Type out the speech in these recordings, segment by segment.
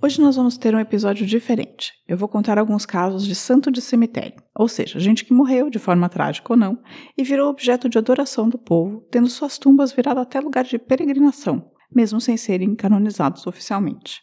Hoje nós vamos ter um episódio diferente. Eu vou contar alguns casos de santo de cemitério, ou seja, gente que morreu de forma trágica ou não e virou objeto de adoração do povo, tendo suas tumbas virado até lugar de peregrinação, mesmo sem serem canonizados oficialmente.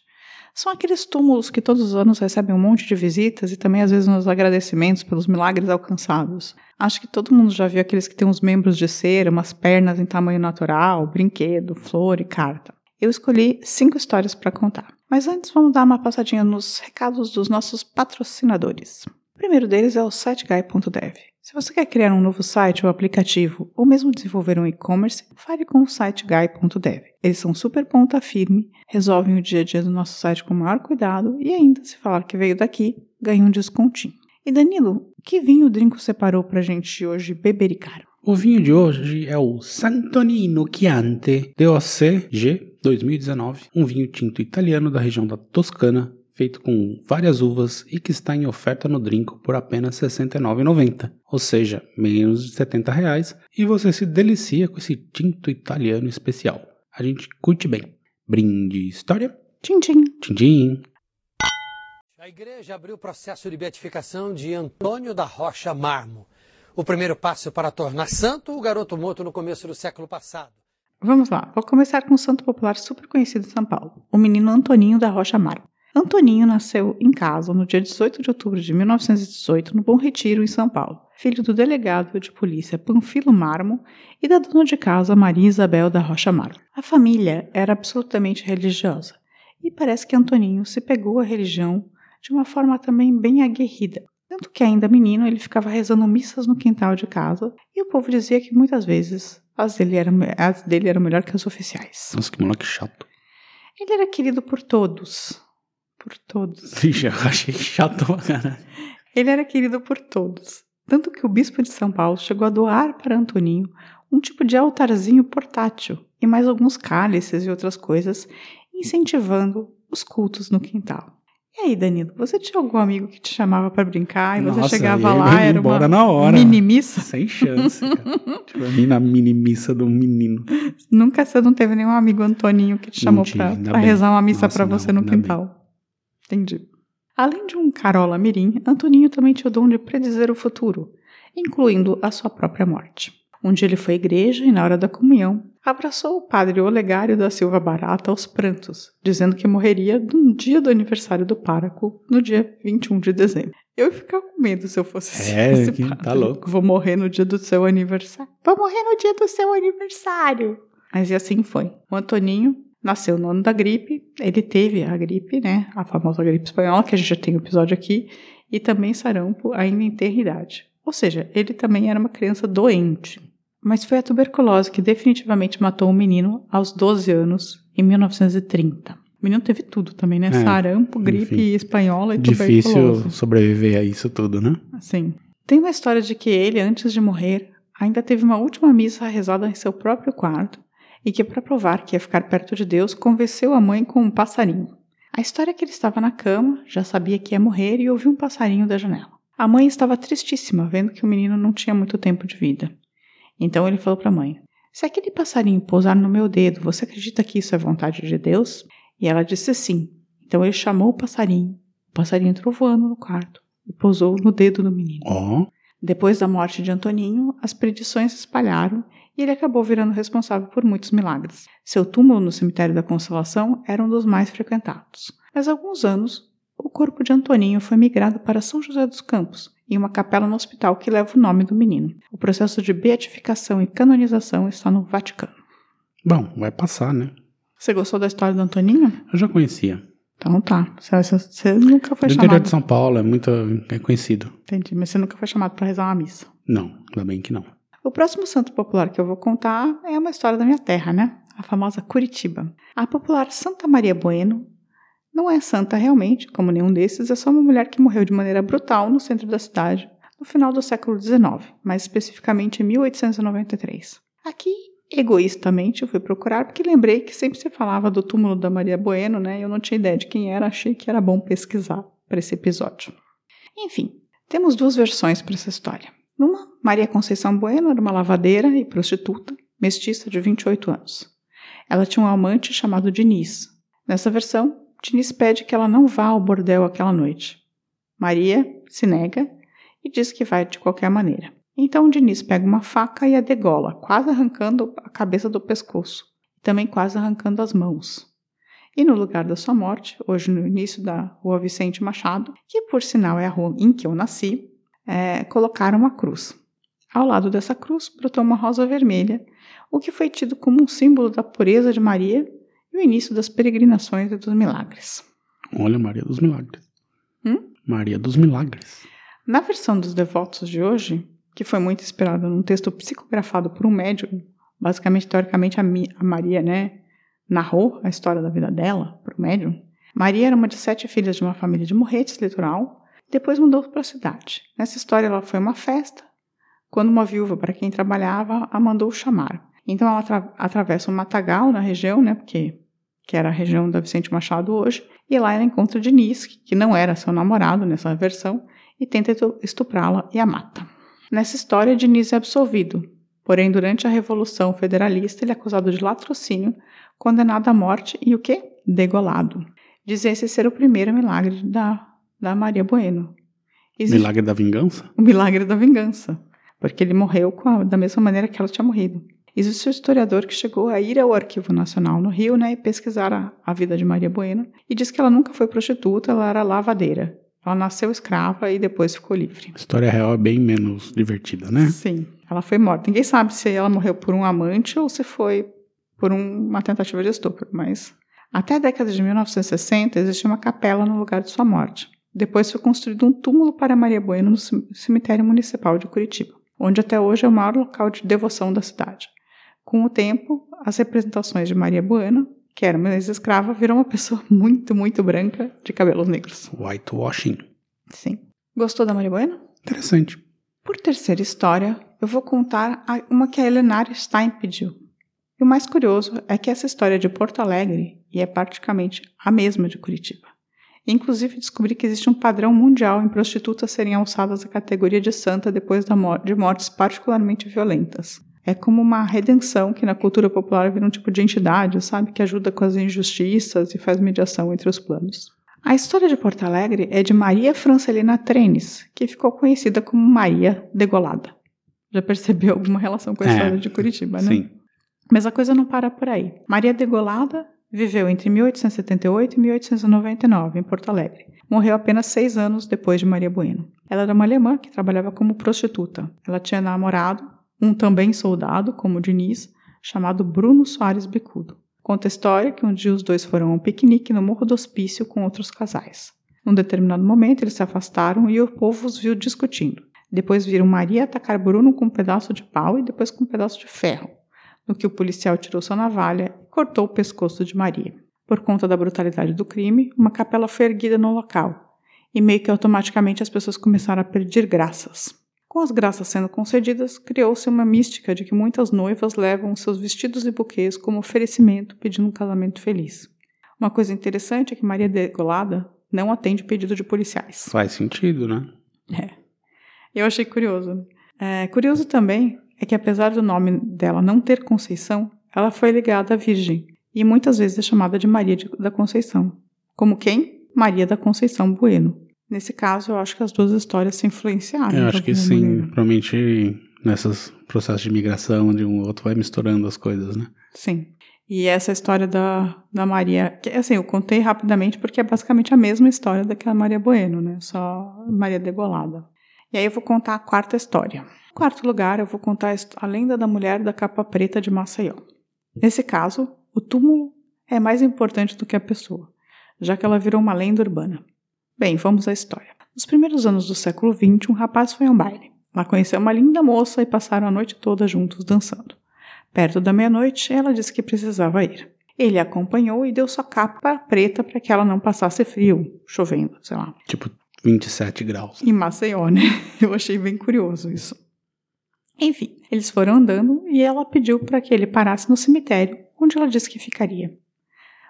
São aqueles túmulos que todos os anos recebem um monte de visitas e também às vezes nos agradecimentos pelos milagres alcançados. Acho que todo mundo já viu aqueles que têm uns membros de cera, umas pernas em tamanho natural, brinquedo, flor e carta. Eu escolhi cinco histórias para contar. Mas antes vamos dar uma passadinha nos recados dos nossos patrocinadores. O primeiro deles é o siteguy.dev. Se você quer criar um novo site ou aplicativo, ou mesmo desenvolver um e-commerce, fale com o siteguy.dev. Eles são super ponta firme, resolvem o dia a dia do nosso site com o maior cuidado e ainda, se falar que veio daqui, ganha um descontinho. E Danilo, que vinho o Drinco separou pra gente hoje bebericar? O vinho de hoje é o Santonino Chianti DOCG 2019, um vinho tinto italiano da região da Toscana, feito com várias uvas e que está em oferta no Drinco por apenas R$ 69,90, ou seja, menos de 70 reais, e você se delicia com esse tinto italiano especial. A gente curte bem. Brinde história? Tchim, tchim. Tchim, tchim. A igreja abriu o processo de beatificação de Antônio da Rocha Marmo. O primeiro passo para tornar santo o garoto morto no começo do século passado. Vamos lá, vou começar com um santo popular super conhecido em São Paulo, o menino Antoninho da Rocha Marmo. Antoninho nasceu em casa no dia 18 de outubro de 1918, no Bom Retiro, em São Paulo, filho do delegado de polícia Panfilo Marmo e da dona de casa Maria Isabel da Rocha Marmo. A família era absolutamente religiosa e parece que Antoninho se pegou à religião de uma forma também bem aguerrida. Tanto que ainda menino ele ficava rezando missas no quintal de casa e o povo dizia que muitas vezes as dele, eram, as dele eram melhor que as oficiais. Nossa, que moleque chato. Ele era querido por todos. Por todos. Vixe, eu achei chato pra caralho. Ele era querido por todos. Tanto que o bispo de São Paulo chegou a doar para Antoninho um tipo de altarzinho portátil e mais alguns cálices e outras coisas, incentivando os cultos no quintal. E aí, Danilo, você tinha algum amigo que te chamava para brincar e você Nossa, chegava eu lá, era embora uma na hora. mini missa? Sem chance, cara. tipo, na mini missa do menino. Nunca você não teve nenhum amigo Antoninho que te chamou para rezar uma missa para não, você no ainda bem. quintal. Entendi. Além de um carola mirim, Antoninho também tinha o dom de predizer o futuro, incluindo a sua própria morte. Um dia ele foi à igreja e, na hora da comunhão, abraçou o padre Olegário da Silva Barata aos prantos, dizendo que morreria no dia do aniversário do pároco, no dia 21 de dezembro. Eu ia ficar com medo se eu fosse É, esse que padre. tá louco. Vou morrer no dia do seu aniversário. Vou morrer no dia do seu aniversário. Mas e assim foi. O Antoninho nasceu no ano da gripe. Ele teve a gripe, né? A famosa gripe espanhola, que a gente já tem um episódio aqui. E também sarampo ainda em ter idade. Ou seja, ele também era uma criança doente. Mas foi a tuberculose que definitivamente matou o menino aos 12 anos, em 1930. O menino teve tudo também, né? É, Sarampo, gripe enfim. espanhola e Difícil tuberculose. sobreviver a isso tudo, né? Assim. Tem uma história de que ele, antes de morrer, ainda teve uma última missa rezada em seu próprio quarto e que, para provar que ia ficar perto de Deus, convenceu a mãe com um passarinho. A história é que ele estava na cama, já sabia que ia morrer e ouviu um passarinho da janela. A mãe estava tristíssima, vendo que o menino não tinha muito tempo de vida. Então ele falou para a mãe: Se aquele passarinho pousar no meu dedo, você acredita que isso é vontade de Deus? E ela disse sim. Então ele chamou o passarinho. O passarinho entrou voando no quarto e pousou no dedo do menino. Ó, Depois da morte de Antoninho, as predições se espalharam e ele acabou virando responsável por muitos milagres. Seu túmulo no cemitério da Consolação era um dos mais frequentados. Mas há alguns anos, o corpo de Antoninho foi migrado para São José dos Campos, em uma capela no hospital que leva o nome do menino. O processo de beatificação e canonização está no Vaticano. bom, vai passar, né? Você gostou da história do Antoninho? Eu já conhecia. Então tá. Você, você- nunca foi Do interior chamado. de São Paulo, é muito é conhecido. Entendi, mas você nunca foi chamado para rezar uma missa. Não, ainda bem que não. O próximo santo popular que eu vou contar é uma história da minha terra, né? A famosa Curitiba. A popular Santa Maria Bueno não é santa realmente, como nenhum desses, é só uma mulher que morreu de maneira brutal no centro da cidade no final do século XIX, mais especificamente em 1893. Aqui, egoístamente, eu fui procurar porque lembrei que sempre se falava do túmulo da Maria Bueno, né? Eu não tinha ideia de quem era, achei que era bom pesquisar para esse episódio. Enfim, temos duas versões para essa história. Numa, Maria Conceição Bueno era uma lavadeira e prostituta, mestiça de 28 anos. Ela tinha um amante chamado Diniz. Nessa versão, Diniz pede que ela não vá ao bordel aquela noite. Maria se nega e diz que vai de qualquer maneira. Então Diniz pega uma faca e a degola, quase arrancando a cabeça do pescoço, também quase arrancando as mãos. E no lugar da sua morte, hoje no início da Rua Vicente Machado, que por sinal é a rua em que eu nasci, é, colocaram uma cruz. Ao lado dessa cruz brotou uma rosa vermelha, o que foi tido como um símbolo da pureza de Maria e o início das peregrinações e dos milagres. Olha, Maria dos Milagres. Hum? Maria dos Milagres. Na versão dos devotos de hoje, que foi muito inspirada num texto psicografado por um médium, basicamente, teoricamente, a, Mi, a Maria, né, narrou a história da vida dela para o médium. Maria era uma de sete filhas de uma família de Morretes, litoral, depois mudou para a cidade. Nessa história, ela foi a uma festa, quando uma viúva para quem trabalhava a mandou chamar. Então, ela atra atravessa um matagal na região, né, porque que era a região da Vicente Machado hoje, e lá ela encontra Diniz, que não era seu namorado nessa versão, e tenta estuprá-la e a mata. Nessa história, Diniz é absolvido, porém, durante a Revolução Federalista, ele é acusado de latrocínio, condenado à morte e o quê? Degolado. Diz esse ser o primeiro milagre da, da Maria Bueno. Existe... Milagre da vingança? O milagre da vingança, porque ele morreu a, da mesma maneira que ela tinha morrido. Existe um historiador que chegou a ir ao Arquivo Nacional no Rio né, e pesquisar a, a vida de Maria Bueno e diz que ela nunca foi prostituta, ela era lavadeira. Ela nasceu escrava e depois ficou livre. A história real é bem menos divertida, né? Sim, ela foi morta. Ninguém sabe se ela morreu por um amante ou se foi por um, uma tentativa de estupro, mas até a década de 1960 existia uma capela no lugar de sua morte. Depois foi construído um túmulo para Maria Bueno no cemitério municipal de Curitiba, onde até hoje é o maior local de devoção da cidade. Com o tempo, as representações de Maria Bueno, que era uma ex-escrava, virou uma pessoa muito, muito branca de cabelos negros. Whitewashing. Sim. Gostou da Maria Bueno? Interessante. Por terceira história, eu vou contar uma que a Elenária Stein pediu. E o mais curioso é que essa história é de Porto Alegre e é praticamente a mesma de Curitiba. Inclusive, descobri que existe um padrão mundial em prostitutas serem alçadas à categoria de santa depois de mortes particularmente violentas. É como uma redenção que na cultura popular vira um tipo de entidade, sabe? Que ajuda com as injustiças e faz mediação entre os planos. A história de Porto Alegre é de Maria Francelina Trenes, que ficou conhecida como Maria Degolada. Já percebeu alguma relação com a é, história de Curitiba, né? Sim. Mas a coisa não para por aí. Maria Degolada viveu entre 1878 e 1899 em Porto Alegre. Morreu apenas seis anos depois de Maria Bueno. Ela era uma alemã que trabalhava como prostituta. Ela tinha namorado um também soldado, como Diniz, chamado Bruno Soares Bicudo. Conta a história que um dia os dois foram a um piquenique no Morro do Hospício com outros casais. Num determinado momento, eles se afastaram e o povo os viu discutindo. Depois viram Maria atacar Bruno com um pedaço de pau e depois com um pedaço de ferro, no que o policial tirou sua navalha e cortou o pescoço de Maria. Por conta da brutalidade do crime, uma capela foi erguida no local, e meio que automaticamente as pessoas começaram a pedir graças. Com as graças sendo concedidas, criou-se uma mística de que muitas noivas levam seus vestidos e buquês como oferecimento pedindo um casamento feliz. Uma coisa interessante é que Maria Degolada não atende pedido de policiais. Faz sentido, né? É. Eu achei curioso. É, curioso também é que, apesar do nome dela não ter Conceição, ela foi ligada à Virgem e muitas vezes é chamada de Maria da Conceição. Como quem? Maria da Conceição Bueno. Nesse caso, eu acho que as duas histórias se influenciaram. Eu acho que sim. Maneira. Provavelmente nesses processos de migração de um outro vai misturando as coisas, né? Sim. E essa história da, da Maria, que assim, eu contei rapidamente porque é basicamente a mesma história daquela Maria Bueno, né? Só Maria degolada. E aí eu vou contar a quarta história. Em quarto lugar, eu vou contar a lenda da mulher da capa preta de Maceió. Nesse caso, o túmulo é mais importante do que a pessoa, já que ela virou uma lenda urbana. Bem, vamos à história. Nos primeiros anos do século XX, um rapaz foi a um baile. Lá conheceu uma linda moça e passaram a noite toda juntos dançando. Perto da meia-noite, ela disse que precisava ir. Ele a acompanhou e deu sua capa preta para que ela não passasse frio, chovendo, sei lá. Tipo, 27 graus. em Maceió, né? Eu achei bem curioso isso. Enfim, eles foram andando e ela pediu para que ele parasse no cemitério, onde ela disse que ficaria.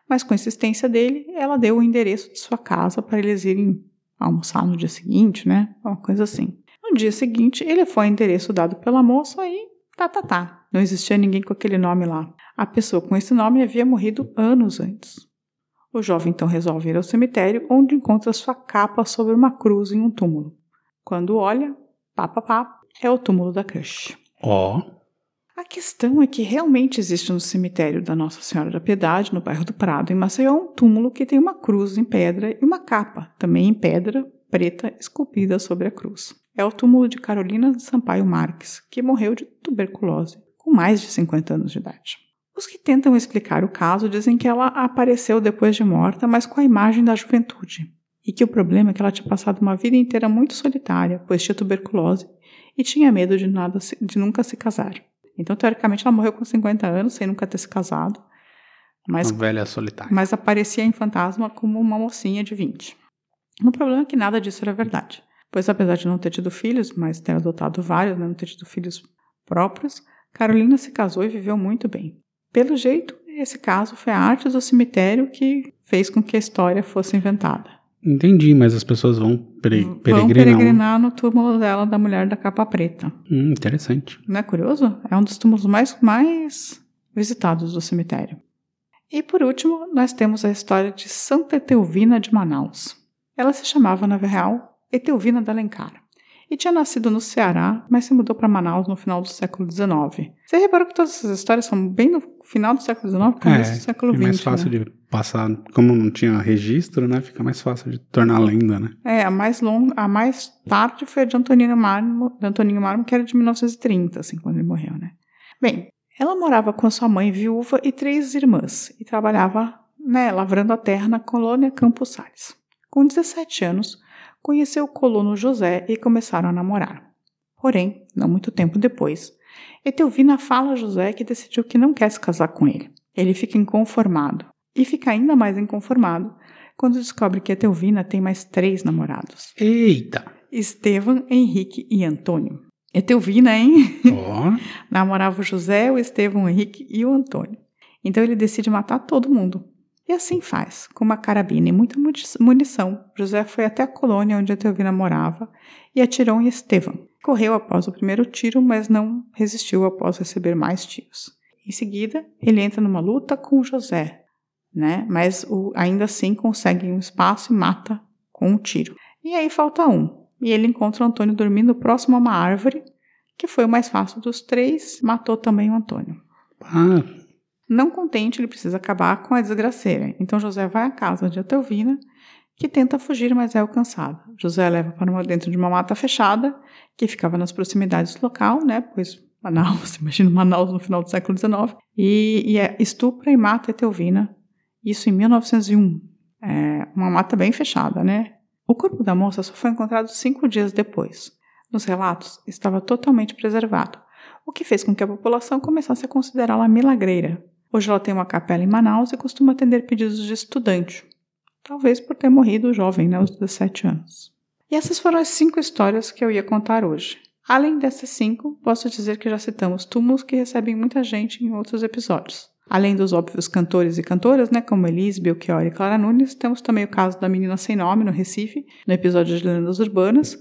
Mas com insistência dele, ela deu o endereço de sua casa para eles irem almoçar no dia seguinte, né? Uma coisa assim. No dia seguinte, ele foi ao endereço dado pela moça e tá, tá, tá. Não existia ninguém com aquele nome lá. A pessoa com esse nome havia morrido anos antes. O jovem então resolve ir ao cemitério, onde encontra sua capa sobre uma cruz em um túmulo. Quando olha, pá, pá, pá, é o túmulo da crush. Ó, A questão é que realmente existe no cemitério da Nossa Senhora da Piedade, no bairro do Prado, em Maceió, um túmulo que tem uma cruz em pedra e uma capa, também em pedra preta, esculpida sobre a cruz. É o túmulo de Carolina de Sampaio Marques, que morreu de tuberculose, com mais de 50 anos de idade. Os que tentam explicar o caso dizem que ela apareceu depois de morta, mas com a imagem da juventude, e que o problema é que ela tinha passado uma vida inteira muito solitária, pois tinha tuberculose e tinha medo de, nada, de nunca se casar. Então, teoricamente, ela morreu com 50 anos, sem nunca ter se casado, mas, uma velha solitária. mas aparecia em fantasma como uma mocinha de 20. O problema é que nada disso era verdade, pois apesar de não ter tido filhos, mas ter adotado vários, né, não ter tido filhos próprios, Carolina se casou e viveu muito bem. Pelo jeito, esse caso foi a arte do cemitério que fez com que a história fosse inventada. Entendi, mas as pessoas vão pere Vão peregrinar. peregrinar no túmulo dela da mulher da capa preta. Hum, interessante. Não é curioso? É um dos túmulos mais, mais visitados do cemitério. E por último, nós temos a história de Santa Etelvina de Manaus. Ela se chamava, na real, Etelvina da Alencar. E tinha nascido no Ceará, mas se mudou para Manaus no final do século XIX. Você reparou que todas essas histórias são bem no final do século XIX, começo do século é XX. mais fácil né? de passar, como não tinha registro, né? Fica mais fácil de tornar lenda, né? É, a mais longa, a mais tarde foi a de Antonino Marmo, de Antoninho Marmo, que era de 1930, assim, quando ele morreu, né? Bem, ela morava com sua mãe viúva e três irmãs e trabalhava, né, lavrando a terra na colônia Campos Salles. Com 17 anos, conheceu o colono José e começaram a namorar. Porém, não muito tempo depois, Etelvina fala a José que decidiu que não quer se casar com ele. Ele fica inconformado e fica ainda mais inconformado quando descobre que Etelvina tem mais três namorados: Eita! Estevam, Henrique e Antônio. Etelvina, hein? Ó, Namorava o José, o Estevão, o Henrique e o Antônio. Então ele decide matar todo mundo. E assim faz, com uma carabina e muita muni- munição. José foi até a colônia onde Etelvina morava e atirou em Estevão. Correu após o primeiro tiro, mas não resistiu após receber mais tiros. Em seguida, ele entra numa luta com José, né? Mas o- ainda assim consegue um espaço e mata com um tiro. E aí falta um. E ele encontra o Antônio dormindo próximo a uma árvore, que foi o mais fácil dos três, matou também o Antônio. ah, Não contente, ele precisa acabar com a desgraceira. Então José vai à casa de Atelvina, que tenta fugir, mas é alcançada. José leva para uma, dentro de uma mata fechada, que ficava nas proximidades do local, né? Pois Manaus, imagina Manaus no final do século XIX, e, e é, estupra e mata Etelvina, isso em 1901. É uma mata bem fechada, né? O corpo da moça só foi encontrado cinco dias depois. Nos relatos, estava totalmente preservado, o que fez com que a população começasse a considerá-la milagreira. Hoje ela tem uma capela em Manaus e costuma atender pedidos de estudante, talvez por ter morrido jovem, né, aos 17 anos. E essas foram as cinco histórias que eu ia contar hoje. Além dessas cinco, posso dizer que já citamos túmulos que recebem muita gente em outros episódios. Além dos óbvios cantores e cantoras, né, como Elise, Belchior e Clara Nunes, temos também o caso da menina sem nome, no Recife, no episódio de Lendas Urbanas,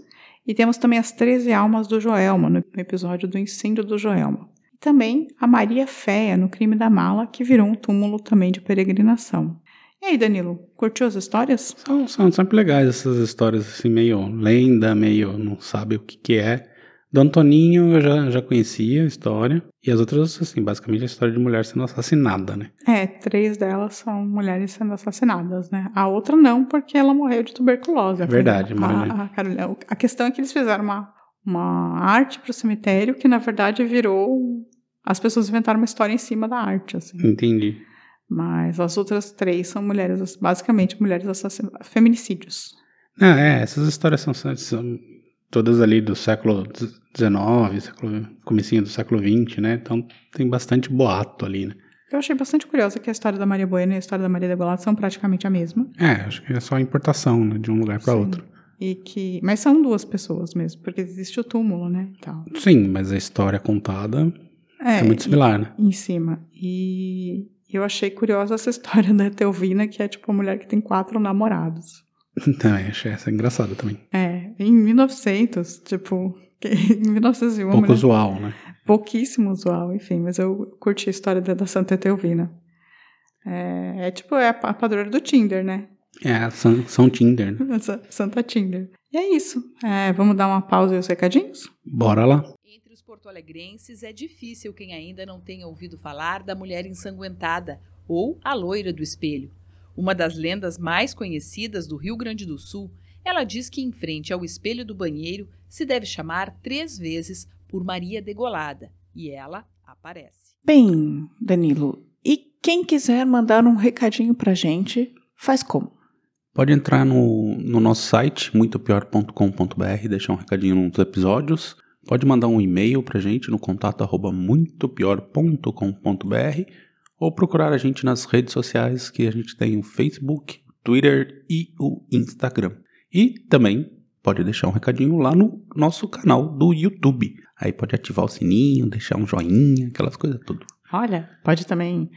e temos também as 13 almas do Joelma, no episódio do incêndio do Joelma. E também a Maria Féia, no crime da mala, que virou um túmulo também de peregrinação. E aí, Danilo, curtiu as histórias? são, são sempre legais essas histórias assim, meio lenda, meio não sabe o que que é. Do Antoninho eu já, já conhecia a história. E as outras, assim, basicamente a história de mulher sendo assassinada, né? É, três delas são mulheres sendo assassinadas, né? A outra não, porque ela morreu de tuberculose. É verdade, a, Marilene. a, Carolina. a questão é que eles fizeram uma, uma arte para o cemitério que, na verdade, virou. As pessoas inventaram uma história em cima da arte, assim. Entendi. Mas as outras três são mulheres, basicamente, mulheres assassinadas. Feminicídios. Ah, é, essas histórias são, são todas ali do século XIX, século, comecinho do século XX, né? Então tem bastante boato ali, né? Eu achei bastante curiosa que a história da Maria Bueno e a história da Maria Degolado são praticamente a mesma. É, acho que é só importação né, de um lugar para outro. E que. Mas são duas pessoas mesmo, porque existe o túmulo, né? e tal. Sim, mas a história contada é, muito similar, né? Em cima. E eu achei curiosa essa história da Teovina, que é tipo uma mulher que tem quatro namorados. Também, achei essa engraçada também. É, em 1900, tipo, em 1901. Pouco mulher- usual, né? Pouquíssimo usual, enfim, mas eu curti a história da, Santa Teovina. É, é tipo, é a, pa- a padroeira do Tinder, né? É, são, são Tinder, né? Santa Tinder. E é isso. É, vamos dar uma pausa e os recadinhos? Bora lá. Entre os porto-alegrenses é difícil quem ainda não tenha ouvido falar da mulher ensanguentada ou a loira do espelho. Uma das lendas mais conhecidas do Rio Grande do Sul, ela diz que em frente ao espelho do banheiro se deve chamar três vezes por Maria Degolada e ela aparece. Bem, Danilo, e quem quiser mandar um recadinho pra gente, faz como? Pode entrar no, no nosso site, muitopior.com.br, deixar um recadinho nos episódios. Pode mandar um e-mail pra gente no contato arroba muitopior.com.br ou procurar a gente nas redes sociais que a gente tem o Facebook, Twitter e o Instagram. E também pode deixar um recadinho lá no nosso canal do YouTube. Aí pode ativar o sininho, deixar um joinha, aquelas coisas tudo. Olha, pode também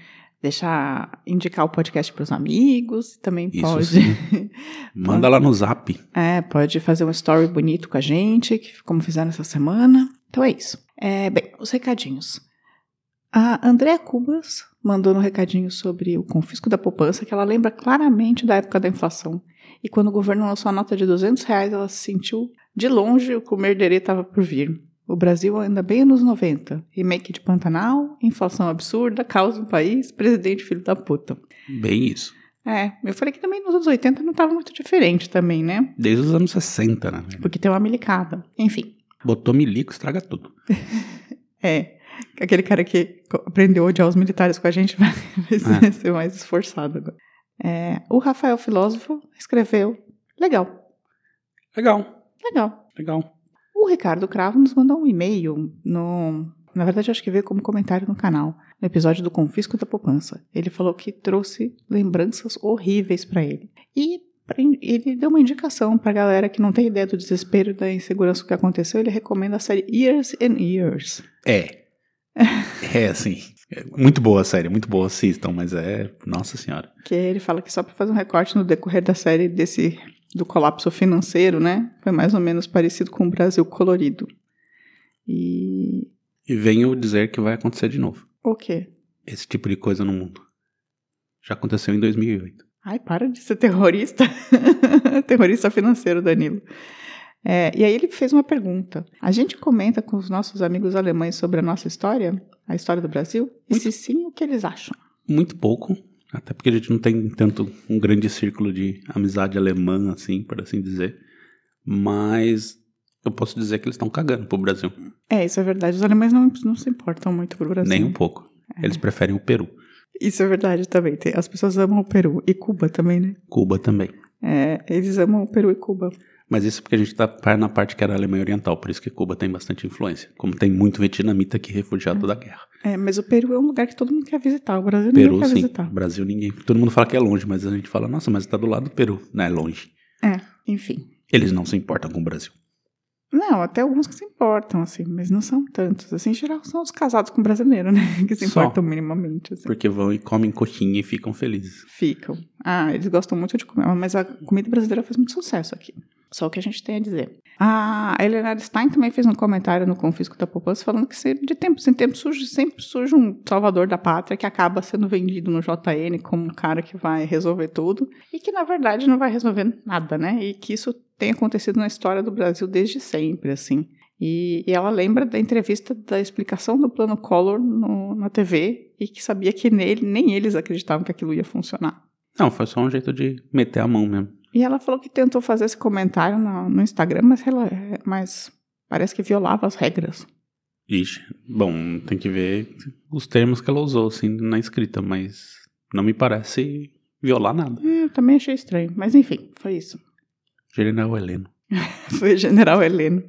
deixar, indicar o podcast pros amigos, também Isso pode. Manda lá no zap. É, pode fazer um story bonito com a gente, como fizeram essa semana. Então é isso. É, bem, os recadinhos. A Andréa Cubas mandou um recadinho sobre o confisco da poupança, que ela lembra claramente da época da inflação. E quando o governo lançou a nota de 200 reais, ela se sentiu de longe o que o merderê estava por vir. O Brasil ainda bem anos 90. Remake de Pantanal, inflação absurda, caos no país, presidente filho da puta. Bem isso. É, eu falei que também nos anos 80 não estava muito diferente também, né? Desde os anos 60, né? Porque tem uma milicada. Enfim, Botou milico, estraga tudo. é. Aquele cara que aprendeu a odiar os militares com a gente vai, É. ser mais esforçado agora. É, o Rafael Filósofo escreveu. Legal, Legal, legal. legal. O Ricardo Cravo nos mandou um e-mail no. Na verdade, acho que veio como comentário no canal, no episódio do Confisco da Poupança. Ele falou que trouxe lembranças horríveis pra ele. E ele deu uma indicação pra galera que não tem ideia do desespero e da insegurança que aconteceu. Ele recomenda a série Years and Years. É. É, assim. é muito boa a série, muito boa, assistam, mas é. Nossa Senhora. Que ele fala que só para fazer um recorte no decorrer da série desse do colapso financeiro, né? Foi mais ou menos parecido com o Brasil colorido. E E venho dizer que vai acontecer de novo. o quê? Esse tipo de coisa no mundo. Já aconteceu em 2008. Ai, para de ser terrorista. terrorista financeiro, Danilo. É, e aí ele fez uma pergunta. A gente comenta com os nossos amigos alemães sobre a nossa história, a história do Brasil? E se sim, o que eles acham? Muito pouco. Até porque a gente não tem tanto um grande círculo de amizade alemã, assim, por assim dizer. Mas eu posso dizer que eles estão cagando pro Brasil. É, isso é verdade. Os alemães não, não se importam muito pro Brasil. Nem um pouco. Eles preferem o Peru. Isso é verdade também. As pessoas amam o Peru. E Cuba também, né? Cuba também. É, eles amam o Peru e Cuba. Mas isso porque a gente tá na parte que era a Alemanha Oriental, por isso que Cuba tem bastante influência. Como tem muito vietnamita aqui refugiado da guerra. É, mas o Peru é um lugar que todo mundo quer visitar. O Brasil Peru, ninguém quer sim. visitar. Brasil, ninguém. Todo mundo fala que é longe, mas a gente fala, nossa, mas tá do lado do Peru. Não é longe. É, enfim. Eles não se importam com o Brasil. Não, até alguns que se importam, assim, mas não são tantos. Assim, em geral, são os casados com brasileiro, né? Que se Só. importam minimamente, assim. Porque vão e comem coxinha e ficam felizes. Ficam. Ah, eles gostam muito de comer, mas a comida brasileira faz muito sucesso aqui. Só o que a gente tem a dizer. A Helena Stein também fez um comentário no Confisco da Poupança falando que de tempos em tempos surge, sempre surge um salvador da pátria que acaba sendo vendido no JN como um cara que vai resolver tudo e que na verdade não vai resolver nada, né? E que isso tem acontecido na história do Brasil desde sempre, assim. E, e ela lembra da entrevista da explicação do plano Collor no- na TV e que sabia que nele nem eles acreditavam que aquilo ia funcionar. Não, foi só um jeito de meter a mão mesmo. E ela falou que tentou fazer esse comentário no, no Instagram, mas, ela, mas parece que violava as regras. Ixi, bom, tem que ver os termos que ela usou, assim, na escrita, mas não me parece violar nada. É, eu também achei estranho, mas enfim, foi isso. General Heleno. Foi o General Heleno.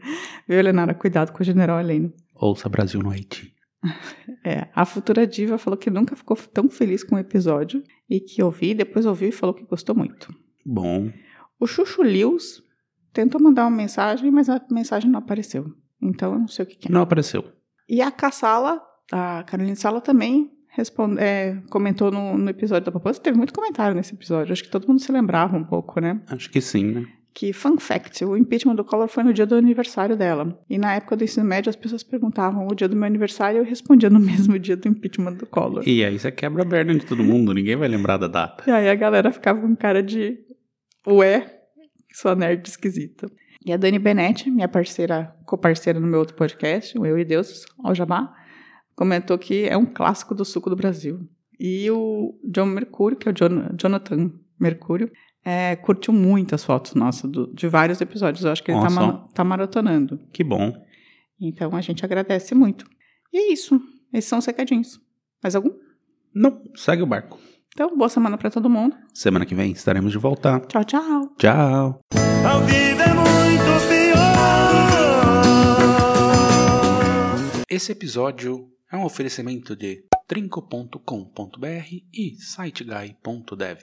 Viu, Helenara? Cuidado com o General Heleno. Ouça Brasil no Haiti. É, a futura diva falou que nunca ficou tão feliz com o episódio e que ouviu, depois ouviu e falou que gostou muito. Bom, O Chuchu Lewis tentou mandar uma mensagem, mas a mensagem não apareceu. Então eu não sei o que, que é. Não apareceu. E a Cassala, a Caroline Sala também responde, é, comentou no, no episódio da poupança. Teve muito comentário nesse episódio. Acho que todo mundo se lembrava um pouco, né? Acho que sim, né? Que, fun fact, o impeachment do Collor foi no dia do aniversário dela. E na época do ensino médio, as pessoas perguntavam o dia do meu aniversário e eu respondia no mesmo dia do impeachment do Collor. E aí você quebra a perna de todo mundo, ninguém vai lembrar da data. E aí a galera ficava com cara de ué, sua nerd esquisita. E a Dani Benetti, minha parceira, co-parceira no meu outro podcast, o Eu e Deus, ao Jabá, comentou que é um clássico do suco do Brasil. E o John Mercúrio, que é o Jon- Jonathan Mercúrio, é, curtiu muito as fotos nossas do- de vários episódios. Eu acho que ele tá, Nossa. ma- tá maratonando. Que bom. Então a gente agradece muito. E é isso. Esses são os recadinhos. Mais algum? Não, segue o barco. Então, boa semana pra todo mundo. Semana que vem estaremos de volta. Tchau, tchau. Tchau. A vida é muito pior. Esse episódio é um oferecimento de trinco.com.br e siteguy.dev.